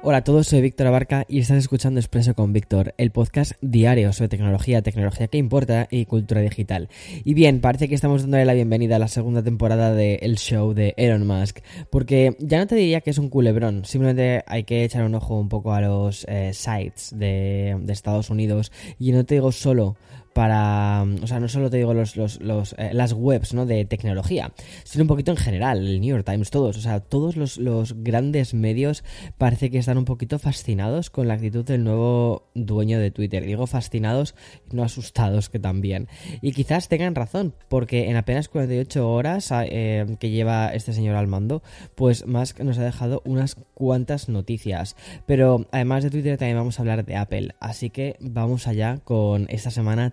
Hola a todos, soy Víctor Abarca y estás escuchando Expreso con Víctor, el podcast diario sobre tecnología, tecnología que importa y cultura digital. Y bien, parece que estamos dándole la bienvenida a la segunda temporada del show de Elon Musk, porque ya no te diría que es un culebrón, simplemente hay que echar un ojo un poco a los eh, sites de, de Estados Unidos y no te digo solo para, o sea, no solo te digo los eh, las webs ¿no? de tecnología, sino un poquito en general, el New York Times, todos, o sea, todos los, los grandes medios parece que están un poquito fascinados con la actitud del nuevo dueño de Twitter. Digo fascinados, no asustados que también. Y quizás tengan razón, porque en apenas 48 horas ah, eh, que lleva este señor al mando, pues Musk nos ha dejado unas cuantas noticias. Pero además de Twitter también vamos a hablar de Apple, así que vamos allá con esta semana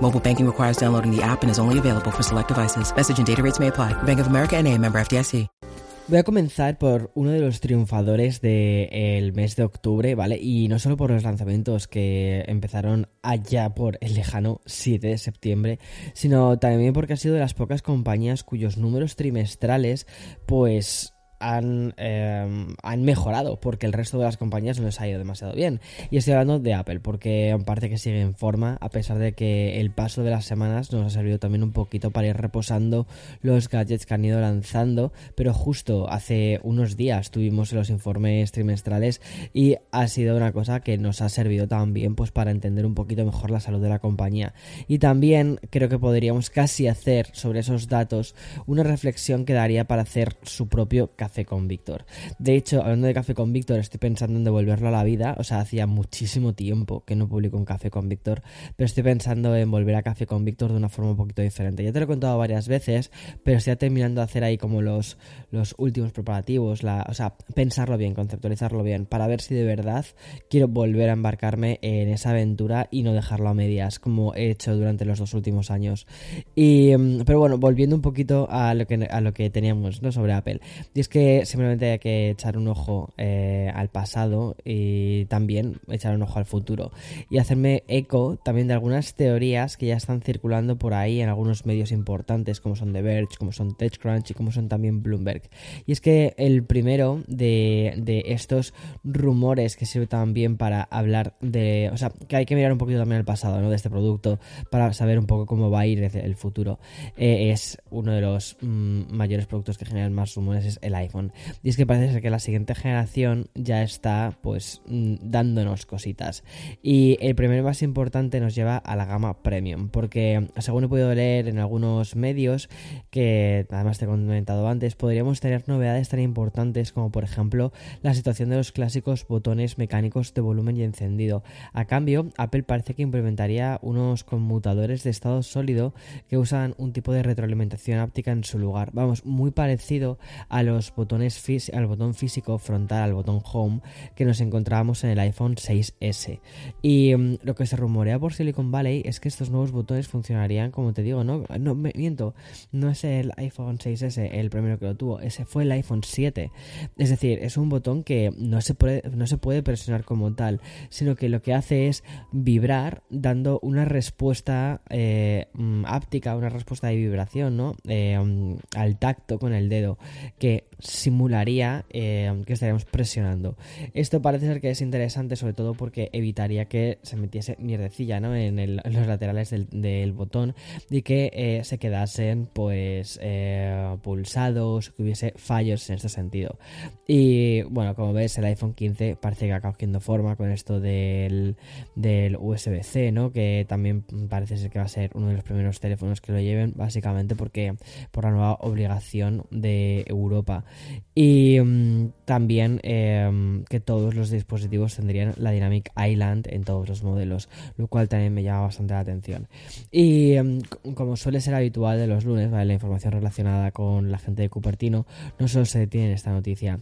Mobile banking requires downloading the app and is only available for select devices. Message and data rates may apply. Bank of America NA, member FDIC. Voy a comenzar por uno de los triunfadores del mes de octubre, ¿vale? Y no solo por los lanzamientos que empezaron allá por el lejano 7 de septiembre, sino también porque ha sido de las pocas compañías cuyos números trimestrales, pues han, eh, han, mejorado porque el resto de las compañías no les ha ido demasiado bien. Y estoy hablando de Apple porque parece que sigue en forma a pesar de que el paso de las semanas nos ha servido también un poquito para ir reposando los gadgets que han ido lanzando. Pero justo hace unos días tuvimos los informes trimestrales y ha sido una cosa que nos ha servido también pues para entender un poquito mejor la salud de la compañía. Y también creo que podríamos casi hacer sobre esos datos una reflexión que daría para hacer su propio Café con Víctor. De hecho, hablando de Café con Víctor, estoy pensando en devolverlo a la vida. O sea, hacía muchísimo tiempo que no publico un Café con Víctor, pero estoy pensando en volver a Café con Víctor de una forma un poquito diferente. Ya te lo he contado varias veces, pero estoy terminando de hacer ahí como los, los últimos preparativos, la, o sea, pensarlo bien, conceptualizarlo bien, para ver si de verdad quiero volver a embarcarme en esa aventura y no dejarlo a medias, como he hecho durante los dos últimos años. Y, mm, pero bueno, volviendo un poquito a lo que, a lo que teníamos ¿no? sobre Apple. Y es que simplemente hay que echar un ojo eh, al pasado y también echar un ojo al futuro. Y hacerme eco también de algunas teorías que ya están circulando por ahí en algunos medios importantes, como son The Verge, como son TechCrunch y como son también Bloomberg. Y es que el primero de, de estos rumores que sirve también para hablar de. O sea, que hay que mirar un poquito también al pasado, ¿no? De este producto para saber un poco cómo va a ir el futuro. Eh, es uno de los mm, mayores productos que generan más rumores, es el iPhone. Y es que parece ser que la siguiente generación ya está pues mm, dándonos cositas. Y el primer más importante nos lleva a la gama premium, porque según he podido leer en algunos medios, que además te he comentado antes, podríamos tener novedades tan importantes como por ejemplo la situación de los clásicos botones mecánicos de volumen y encendido. A cambio, Apple parece que implementaría unos conmutadores de estado sólido que usan un tipo de retroalimentación áptica en su lugar. Vamos, muy parecido a los botones al botón físico frontal, al botón home que nos encontrábamos en el iPhone 6S. Y mm, lo que se rumorea por Silicon Valley es que estos nuevos botones funcionarían, como te digo, no, no me miento, no es el iPhone 6S el primero que lo tuvo, ese fue el iPhone 7. Es decir, es un botón que no se puede, no se puede presionar como tal, sino que lo que hace es vibrar dando una respuesta eh, mm, áptica, una respuesta de vibración, ¿no? Eh, mm, al tacto con el dedo, que simularía eh, que estaríamos presionando. Esto parece ser que es interesante sobre todo porque evitaría que se metiese mierdecilla ¿no? en, los laterales del, botón y que eh, se quedasen pues eh, pulsados, que hubiese fallos en este sentido. Y bueno, como ves el iPhone 15 parece que acaba cogiendo forma con esto del, del USB-C, ¿no? que también parece ser que va a ser uno de los primeros teléfonos que lo lleven básicamente porque por la nueva obligación de Europa y mm, también em, que todos los dispositivos tendrían la Dynamic Island en todos los modelos, lo cual también me llama bastante la atención. Y em, como suele ser habitual de los lunes, la información relacionada con la gente de Cupertino no solo se detiene en esta noticia.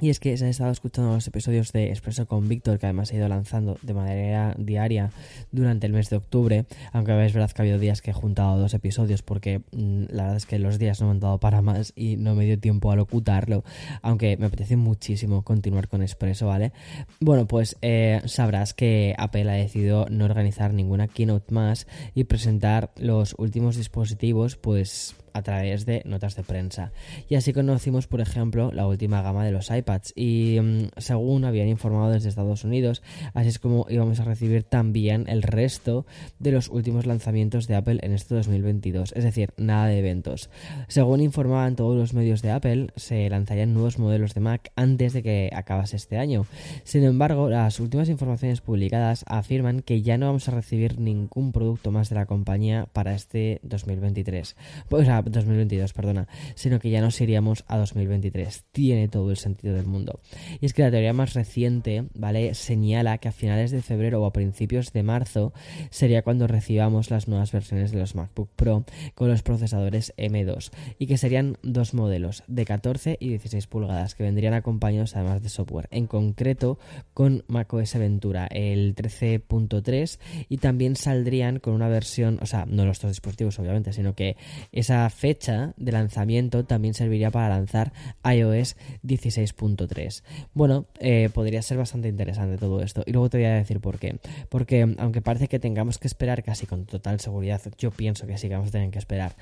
Y es que se han estado escuchando los episodios de Expreso con Víctor, que además ha ido lanzando de manera diaria durante el mes de octubre. Aunque es verdad que ha habido días que he juntado dos episodios, porque mm, la verdad es que los días no me han dado para más y no me dio tiempo a locutarlo. Aunque me apetece muchísimo continuar con Expreso, ¿vale? Bueno, pues eh, sabrás que Apple ha decidido no organizar ninguna keynote más y presentar los últimos dispositivos, pues a través de notas de prensa. Y así conocimos, por ejemplo, la última gama de los iPads. Y mm, según habían informado desde Estados Unidos, así es como íbamos a recibir también el resto de los últimos lanzamientos de Apple en este 2022. Es decir, nada de eventos. Según informaban todos los medios de Apple, se lanzarían nuevos modelos de Mac antes de que acabase este año. Sin embargo, las últimas informaciones publicadas afirman que ya no vamos a recibir ningún producto más de la compañía para este 2023. Pues, 2022, perdona, sino que ya nos iríamos a 2023. Tiene todo el sentido del mundo. Y es que la teoría más reciente, ¿vale? Señala que a finales de febrero o a principios de marzo sería cuando recibamos las nuevas versiones de los MacBook Pro con los procesadores M2 y que serían dos modelos de 14 y 16 pulgadas que vendrían acompañados además de software, en concreto con macOS Ventura, el 13.3 y también saldrían con una versión, o sea, no los dos dispositivos obviamente, sino que esa fecha de lanzamiento también serviría para lanzar iOS 16.3. Bueno, eh, podría ser bastante interesante todo esto. Y luego te voy a decir por qué. Porque aunque parece que tengamos que esperar casi con total seguridad, yo pienso que sí que vamos a tener que esperar.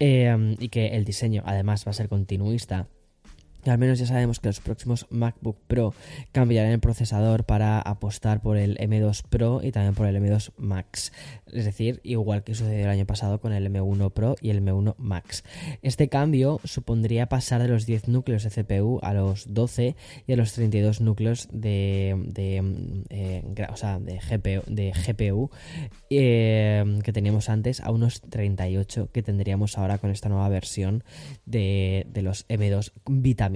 Eh, y que el diseño además va a ser continuista al menos ya sabemos que los próximos MacBook Pro cambiarán el procesador para apostar por el M2 Pro y también por el M2 Max. Es decir, igual que sucedió el año pasado con el M1 Pro y el M1 Max. Este cambio supondría pasar de los 10 núcleos de CPU a los 12 y a los 32 núcleos de, de, eh, de GPU, de GPU eh, que teníamos antes a unos 38 que tendríamos ahora con esta nueva versión de, de los M2 Vitamin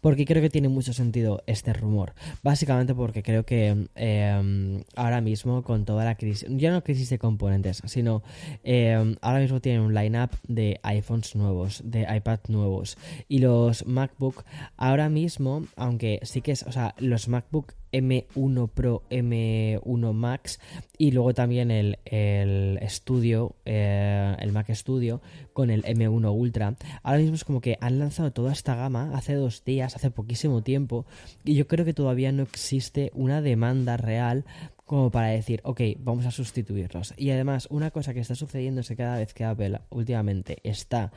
porque creo que tiene mucho sentido este rumor. Básicamente porque creo que em, ahora mismo con toda la crisis, ya no crisis de componentes, sino em, ahora mismo tienen un lineup de iPhones nuevos, de iPad nuevos. Y los MacBook ahora mismo, aunque sí que es, o sea, los MacBook M1 Pro, M1 Max y luego también el, el Studio, eh, el Mac Studio con el M1 Ultra. Ahora mismo es como que han lanzado toda esta gama hace dos días, hace poquísimo tiempo y yo creo que todavía no existe una demanda real como para decir, ok, vamos a sustituirlos. Y además, una cosa que está sucediendo es que cada vez que Apple últimamente está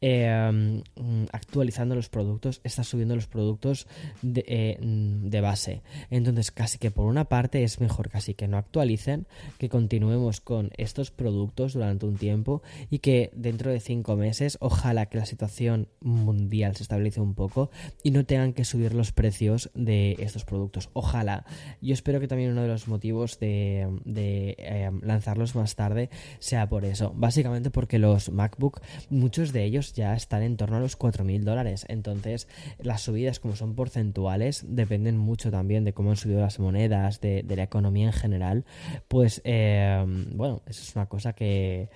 em, actualizando los productos, está subiendo los productos de, eh, de, base. Entonces, casi que por una parte es mejor casi que no actualicen, que continuemos con estos productos durante un tiempo y que dentro de cinco meses, ojalá que la situación mundial se estabilice un poco y no tengan que subir los precios de estos productos. Ojalá. Yo espero que también uno de los motivos de, em, lanzarlos más tarde sea por eso. Básicamente porque los MacBook, muchos de ellos ya están en torno a los 4.000 dólares. Entonces, las subidas, como son porcentuales, dependen mucho también de cómo han subido las monedas, de, la economía en general. Pues, em, bueno, eso es una cosa que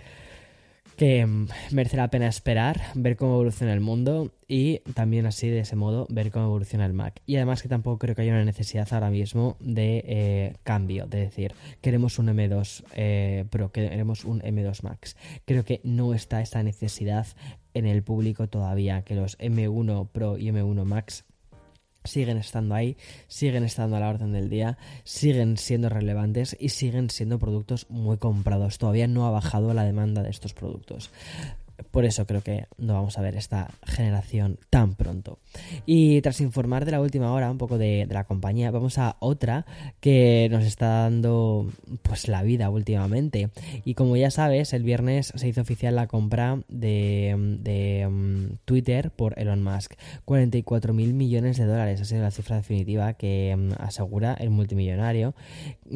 que mm, merece la pena esperar, ver cómo evoluciona el mundo y también así de ese modo ver cómo evoluciona el Mac. Y además que tampoco creo que haya una necesidad ahora mismo de eh, cambio, de decir, queremos un M2 eh, Pro, queremos un M2 Max. Creo que no está esa necesidad en el público todavía, que los M1 Pro y M1 Max siguen estando ahí, siguen estando a la orden del día, siguen siendo relevantes y siguen siendo productos muy comprados. Todavía no ha bajado la demanda de estos productos. Por eso creo que no vamos a ver esta generación tan pronto. Y tras informar de la última hora un poco de, la compañía, vamos a otra que nos está dando pues la vida últimamente. Y como ya sabes, el viernes se hizo oficial la compra de, de um, Twitter por Elon Musk. 44 mil millones de dólares ha sido la cifra definitiva que um, asegura el multimillonario.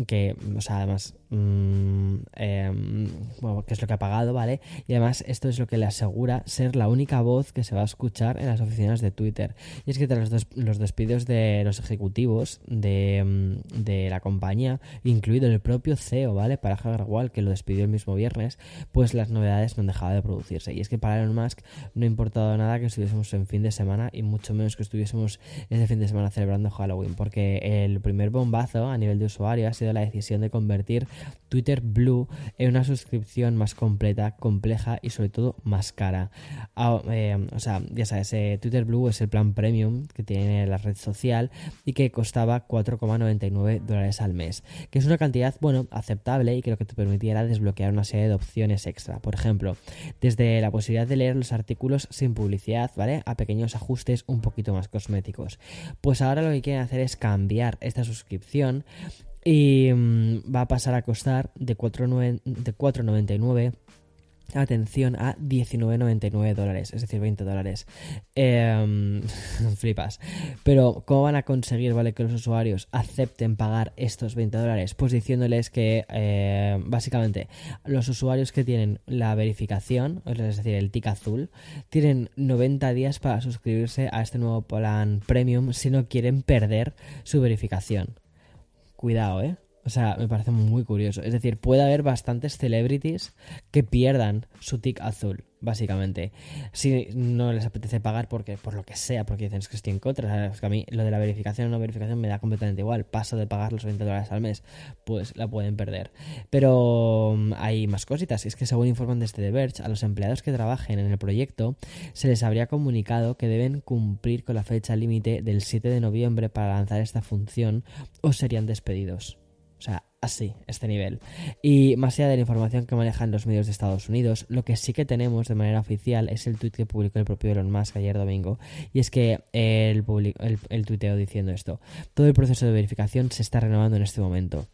Que, o sea, además Mm, em, bueno, qué es lo que ha pagado, ¿vale? Y además esto es lo que le asegura ser la única voz que se va a escuchar en las oficinas de Twitter. Y es que tras los, los despidos de los ejecutivos de, mm, de, la compañía, incluido el propio CEO, ¿vale? Para Hagerwall, que lo despidió el mismo viernes, pues las novedades no han dejado de producirse. Y es que para Elon Musk no ha importado nada que estuviésemos en fin de semana y mucho menos que estuviésemos ese fin de semana celebrando Halloween, porque el primer bombazo a nivel de usuario ha sido la decisión de convertir Twitter Blue en una suscripción más completa, compleja y sobre todo más cara. Ah, eh, o sea, ya sabes, eh, Twitter Blue es el plan premium que tiene la red social y que costaba 4,99 dólares al mes, que es una cantidad, bueno, aceptable y que lo que te permitiera desbloquear una serie de opciones extra. Por ejemplo, desde la posibilidad de leer los artículos sin publicidad, ¿vale? A pequeños ajustes un poquito más cosméticos. Pues ahora lo que quieren hacer es cambiar esta suscripción y mm, va a pasar a costar de 4,99 atención a 19,99 dólares, es decir, 20 dólares. Em, flipas. Pero, ¿cómo van a conseguir, vale, que los usuarios acepten pagar estos 20 dólares? Pues diciéndoles que, eh, básicamente, los usuarios que tienen la verificación, es decir, el tic azul, tienen 90 días para suscribirse a este nuevo plan premium si no quieren perder su verificación. Cuidado, ¿eh? O sea, me parece muy curioso. Es decir, puede haber bastantes celebrities que pierdan su tic azul, básicamente. Si no les apetece pagar porque, por lo que sea, porque dicen que estoy en contra. Es que a mí lo de la verificación o no verificación me da completamente igual. Paso de pagar los 20 dólares al mes, pues la pueden perder. Pero mm, hay más cositas. Es que según informan desde The Verge, a los empleados que trabajen en el proyecto se les habría comunicado que deben cumplir con la fecha límite del 7 de noviembre para lanzar esta función o serían despedidos. O sea, así, este nivel. Y más allá de la información que manejan los medios de Estados Unidos, lo que sí que tenemos de manera oficial es el tweet que publicó el propio Elon Musk ayer domingo. Y es que él el, el tuiteo diciendo esto. Todo el proceso de verificación se está renovando en este momento.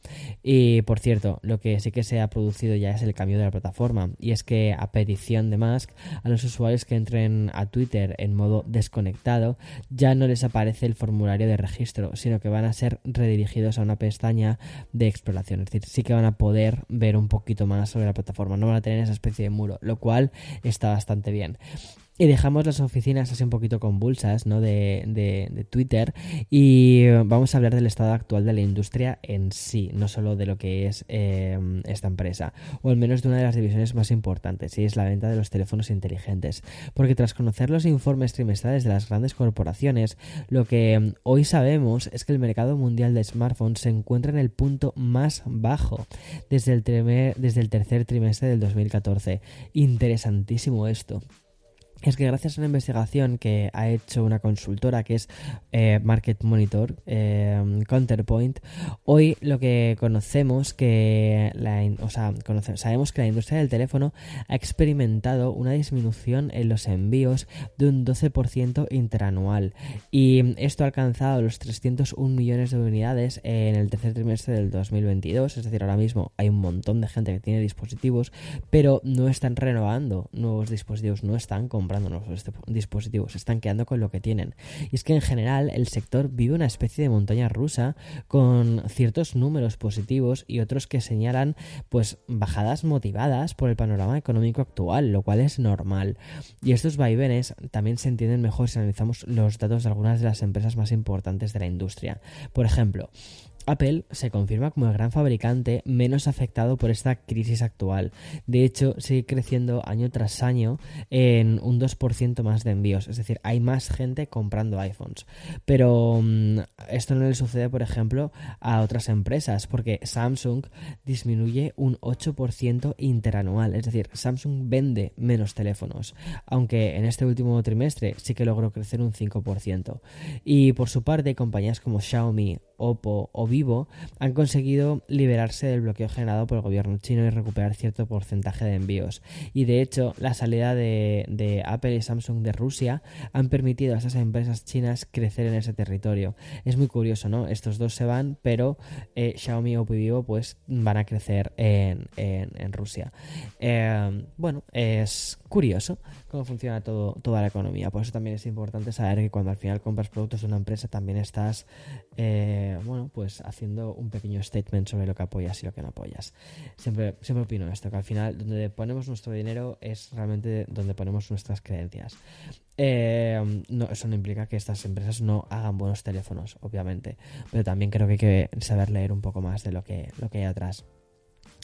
Y por cierto, lo que sí que se ha producido ya es el cambio de la plataforma. Y es que a petición de Musk, a los usuarios que entren a Twitter en modo desconectado, ya no les aparece el formulario de registro, sino que van a ser redirigidos a una pestaña de exploración es decir, sí que van a poder ver un poquito más sobre la plataforma, no van a tener esa especie de muro, lo cual está bastante bien. Y dejamos las oficinas así un poquito convulsas ¿no? de, Twitter y vamos a hablar del estado actual de la industria en sí, no solo de lo que es eh, esta empresa, o al menos de una de las divisiones más importantes, y es la venta de los teléfonos inteligentes. Porque tras conocer los informes trimestrales de las grandes corporaciones, lo que hoy sabemos es que el mercado mundial de smartphones se encuentra en el punto más bajo desde el, desde el tercer trimestre del 2014. Interesantísimo esto es que gracias a una investigación que ha hecho una consultora que es eh, Market Monitor, eh, Counterpoint, hoy lo que conocemos que o sea, sabemos que la industria del teléfono ha experimentado una disminución en los envíos de un 12% interanual. Y esto ha alcanzado los 301 millones de unidades en el tercer trimestre del 2022, es decir, ahora mismo hay un montón de gente que tiene dispositivos, pero no están renovando nuevos dispositivos, no están comprando los dispositivos, se están quedando con lo que tienen. Y es que en general el sector vive una especie de montaña rusa con ciertos números positivos y otros que señalan pues bajadas motivadas por el panorama económico actual, lo cual es normal. Y estos vaivenes también se entienden mejor si analizamos los datos de algunas de las empresas más importantes de la industria. Por ejemplo, Apple se confirma como el gran fabricante menos afectado por esta crisis actual. De hecho, sigue creciendo año tras año en un 2% más de envíos. Es decir, hay más gente comprando iPhones. Pero mm, esto no le sucede, por ejemplo, a otras empresas, porque Samsung disminuye un 8% interanual. Es decir, Samsung vende menos teléfonos, aunque en este último trimestre sí que logró crecer un 5%. Y por su parte, compañías como Xiaomi, Oppo o Vivo han conseguido liberarse del bloqueo generado por el gobierno chino y recuperar cierto porcentaje de envíos. Y de hecho, la salida de, Apple y Samsung de Rusia han permitido a esas empresas chinas crecer en ese territorio. Es muy curioso, ¿no? Estos dos se van, pero eh, Xiaomi, Oppo y Vivo pues van a crecer en, Rusia. Eh, bueno, es curioso cómo funciona todo, toda la economía. Por eso también es importante saber que cuando al final compras productos de una empresa también estás, eh, bueno, pues haciendo un pequeño statement sobre lo que apoyas y lo que no apoyas. Siempre, siempre opino esto, que al final donde ponemos nuestro dinero es realmente donde ponemos nuestras creencias. Eh, no, eso no implica que estas empresas no hagan buenos teléfonos, obviamente, pero también creo que hay que saber leer un poco más de lo que, lo que hay atrás.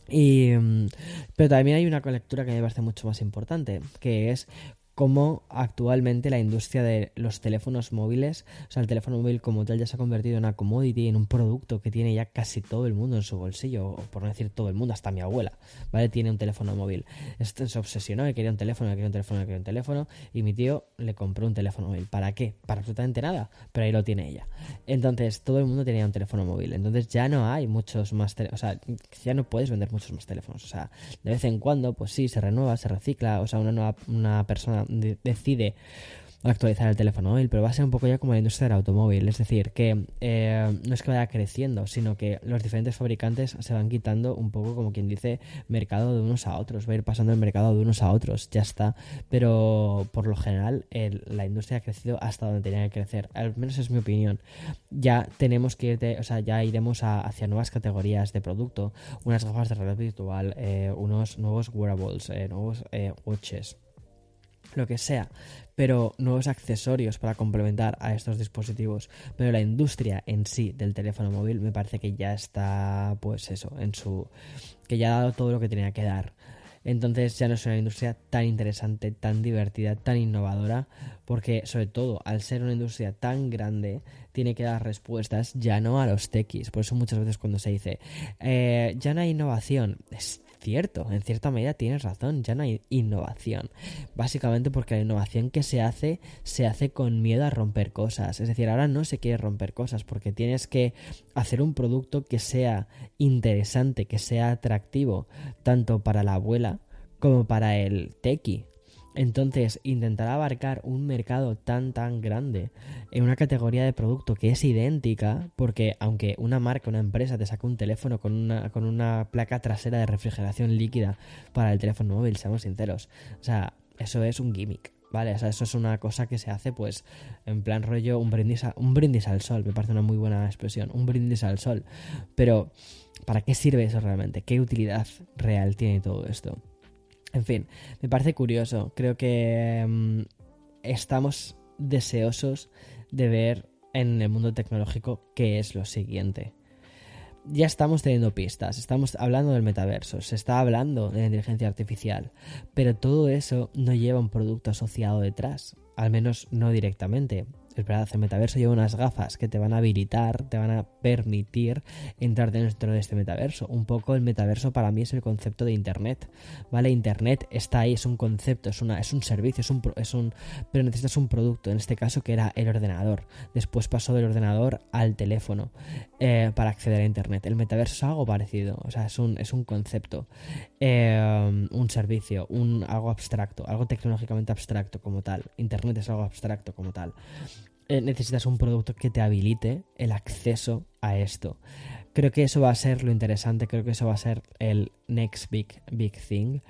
Y, mm, pero también hay una lectura que me parece mucho más importante, que es cómo actualmente la industria de los teléfonos móviles, o sea, el teléfono móvil como tal ya se ha convertido en una commodity, en un producto que tiene ya casi todo el mundo en su bolsillo, o por no decir todo el mundo, hasta mi abuela, ¿vale? Tiene un teléfono móvil. Este se obsesionó, que quería un teléfono, que quería un teléfono, que quería un teléfono, y mi tío le compró un teléfono móvil. ¿Para qué? Para absolutamente nada, pero ahí lo tiene ella. Entonces, todo el mundo tenía un teléfono móvil. Entonces, ya no hay muchos más o sea, ya no puedes vender muchos más teléfonos. O sea, de vez en cuando, pues sí, se renueva, se recicla, o sea, una nueva una persona decide actualizar el teléfono móvil, pero va a ser un poco ya como la industria del automóvil, es decir, que eh, no es que vaya creciendo, sino que los diferentes fabricantes se van quitando un poco, como quien dice, mercado de unos a otros, va a ir pasando el mercado de unos a otros, ya está, pero por lo general la industria ha crecido hasta donde tenía que crecer, al menos es mi opinión. Ya tenemos que ir, o sea, ya iremos hacia nuevas categorías de producto, unas gafas de realidad virtual, eh, unos nuevos wearables, eh, nuevos watches lo que sea, pero nuevos accesorios para complementar a estos dispositivos. Pero la industria en sí del teléfono móvil me parece que ya está, pues eso, en su. que ya ha dado todo lo que tenía que dar. Entonces ya no es una industria tan interesante, tan divertida, tan innovadora, porque sobre todo al ser una industria tan grande, tiene que dar respuestas ya no a los techis. Por eso muchas veces cuando se dice, eh, ya no hay innovación, cierto, en cierta medida tienes razón, ya no hay innovación. Básicamente porque la innovación que se hace se hace con miedo a romper cosas. Es decir, ahora no se quiere romper cosas porque tienes que hacer un producto que sea interesante, que sea atractivo, tanto para la abuela como para el tequi. Entonces, intentar abarcar un mercado tan tan grande en una categoría de producto que es idéntica, porque aunque una marca, una empresa te saca un teléfono con una, con una placa trasera de refrigeración líquida para el teléfono móvil, seamos sinceros, o sea, eso es un gimmick. ¿Vale? O sea, eso es una cosa que se hace, pues, en plan rollo, un brindis, un brindis al sol. Me parece una muy buena expresión. Un brindis al sol. Pero, ¿para qué sirve eso realmente? ¿Qué utilidad real tiene todo esto? En fin, me parece curioso. Creo que mm, estamos deseosos de ver en el mundo tecnológico qué es lo siguiente. Ya estamos teniendo pistas, estamos hablando del metaverso, se está hablando de la inteligencia artificial, pero todo eso no lleva un producto asociado detrás, al menos no directamente. Es verdad, el metaverso lleva unas gafas que te van a habilitar, te van a permitir entrar dentro de este metaverso. Un poco el metaverso para mí es el concepto de Internet, ¿vale? Internet está ahí, es un concepto, es, una, es un servicio, es un, es un, pero necesitas un producto, en este caso que era el ordenador. Después pasó del ordenador al teléfono eh, para acceder a Internet. El metaverso es algo parecido, o sea, es un, es un concepto, eh, un servicio, un, algo abstracto, algo tecnológicamente abstracto como tal. Internet es algo abstracto como tal. Eh, necesitas un producto que te habilite el acceso a esto. Creo que eso va a ser lo interesante, creo que eso va a ser el next big, big thing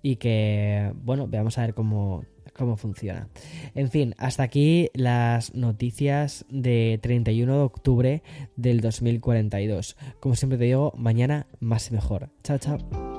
y que, bueno, veamos a ver cómo, cómo funciona. En fin, hasta aquí las noticias de 31 de octubre del 2042. Como siempre te digo, mañana más y mejor. Chao, chao.